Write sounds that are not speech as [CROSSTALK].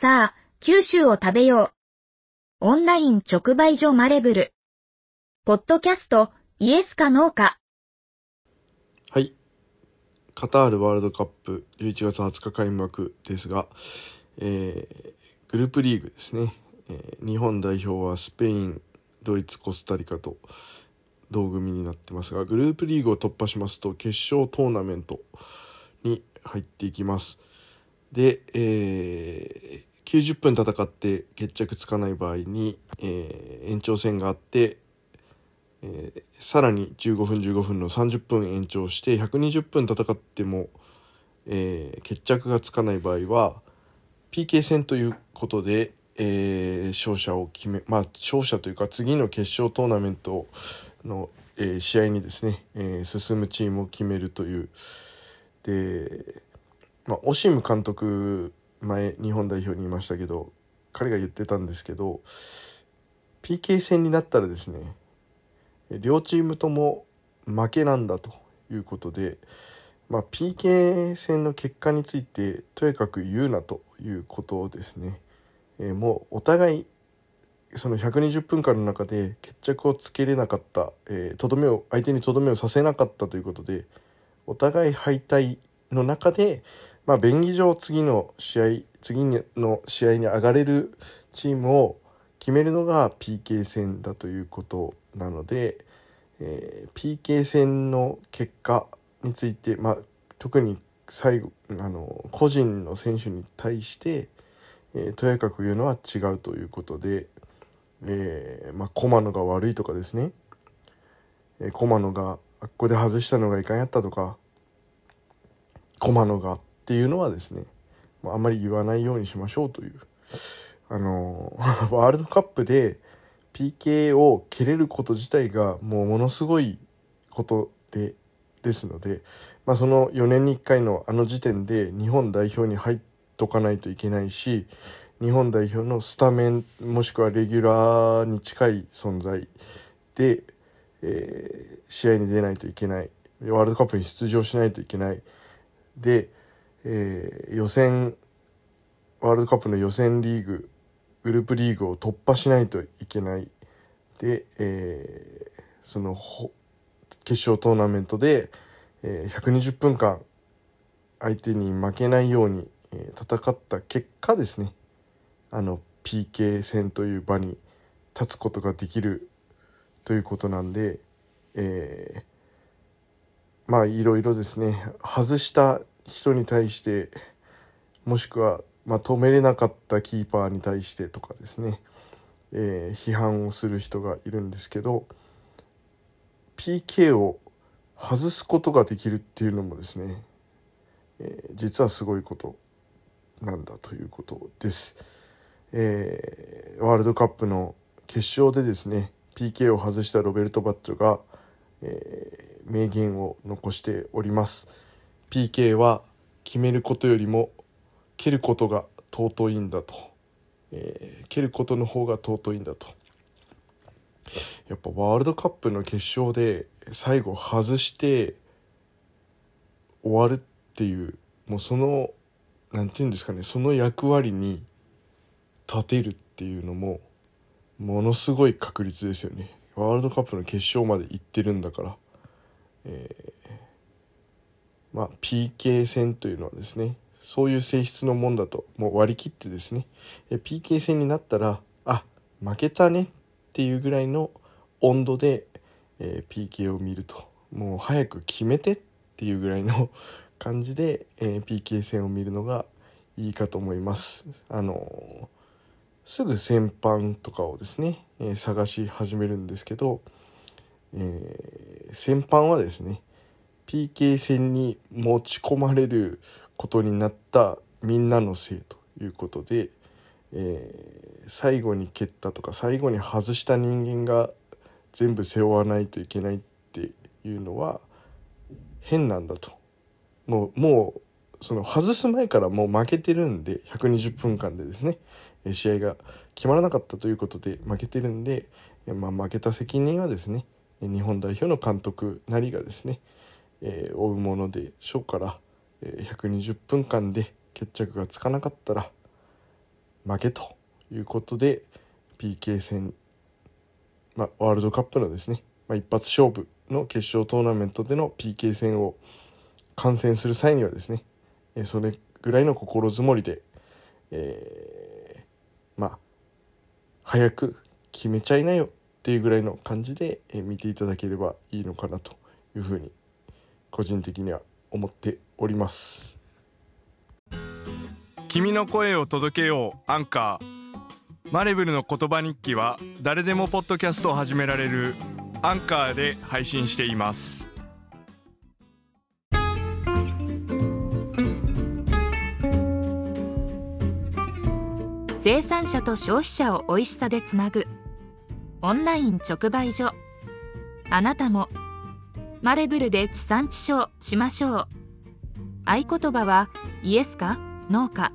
さあ、九州を食べよう。オンライン直売所マレブル。ポッドキャスト、イエスかノーか。はい。カタールワールドカップ11月20日開幕ですが、えーグループリーグですね、えー日本代表はスペイン、ドイツ、コスタリカと同組になってますが、グループリーグを突破しますと決勝トーナメントに入っていきます。で、えー90分戦って決着つかない場合に、えー延長戦があって、えーさらに15分15分の30分延長して120分戦っても、えー決着がつかない場合は PK 戦ということで、えー勝者を決めまあ勝者というか次の決勝トーナメントの、えー試合にですね、えー進むチームを決めるという。で、まあ、オシム監督前日本代表にいましたけど彼が言ってたんですけど PK 戦になったらですね両チームとも負けなんだということで、まあ、PK 戦の結果についてとにかく言うなということですね。えーもうお互いその120分間の中で決着をつけれなかった、えーとどめを相手にとどめをさせなかったということでお互い敗退の中で、まあ、便宜上次の試合次の試合に上がれるチームを決めるのが PK 戦だということなので、えー PK 戦の結果について、まあ、特に最後あの個人の選手に対して、えーとやかく言うのは違うということで、えーまあ、駒野が悪いとかですね、えー駒野があっこで外したのがいかんやったとか駒野がっていうのはですね、あ、んまり言わないようにしましょうというあの [LAUGHS] ワールドカップで PK を蹴れること自体がもうものすごいことでですので、まあ、その4年に1回のあの時点で日本代表に入っとかないといけないし日本代表のスタメンもしくはレギュラーに近い存在で、えー試合に出ないといけないワールドカップに出場しないといけない。で、えー予選ワールドカップの予選リーググループリーグを突破しないといけない。で、えーその決勝トーナメントで、えー120分間相手に負けないように、えー戦った結果ですね。あの PK 戦という場に立つことができるということなんで、えーまあいろいろですね。外した人に対してもしくは、まあ、止めれなかったキーパーに対してとかですね、えー批判をする人がいるんですけど PK を外すことができるっていうのもですね、えー実はすごいことなんだということです。えーワールドカップの決勝でですね PK を外したロベルト・バッジョが、えー名言を残しております PK は決めることよりも蹴ることが尊いんだと、えー蹴ることの方が尊いんだと。やっぱワールドカップの決勝で最後外して終わるっていうもうそのなんて言うんですかねその役割に立てるっていうのもものすごい確率ですよね。ワールドカップの決勝まで行ってるんだから、えーまあ PK 戦というのはですねそういう性質のもんだともう割り切ってですねえ PK 戦になったらあ負けたねっていうぐらいの温度で、えー PK を見るともう早く決めてっていうぐらいの [LAUGHS] 感じで、えー PK 戦を見るのがいいかと思います。あのーすぐ先般とかをですね、えー探し始めるんですけど、えー先般はですね PK 戦に持ち込まれることになったみんなのせいということで、えー最後に蹴ったとか最後に外した人間が全部背負わないといけないっていうのは変なんだと。もうもうその外す前からもう負けてるんで120分間でですね試合が決まらなかったということで負けてるんで、まあ、負けた責任はですね日本代表の監督なりがですね、えー負うものでしょうから、えー120分間で決着がつかなかったら負けということで PK 戦、まあ、ワールドカップのですね、まあ、一発勝負の決勝トーナメントでの PK 戦を観戦する際にはですねそれぐらいの心づもりで、えー、まあ早く決めちゃいなよっていうぐらいの感じで見ていただければいいのかなというふうに個人的には思っております。君の声を届けようアンカー。マレブルの言葉日記は誰でもポッドキャストを始められるアンカーで配信しています。生産者と消費者を美味しさでつなぐオンライン直売所。あなたもマレブルで地産地消しましょう。合言葉はイエスかノーか。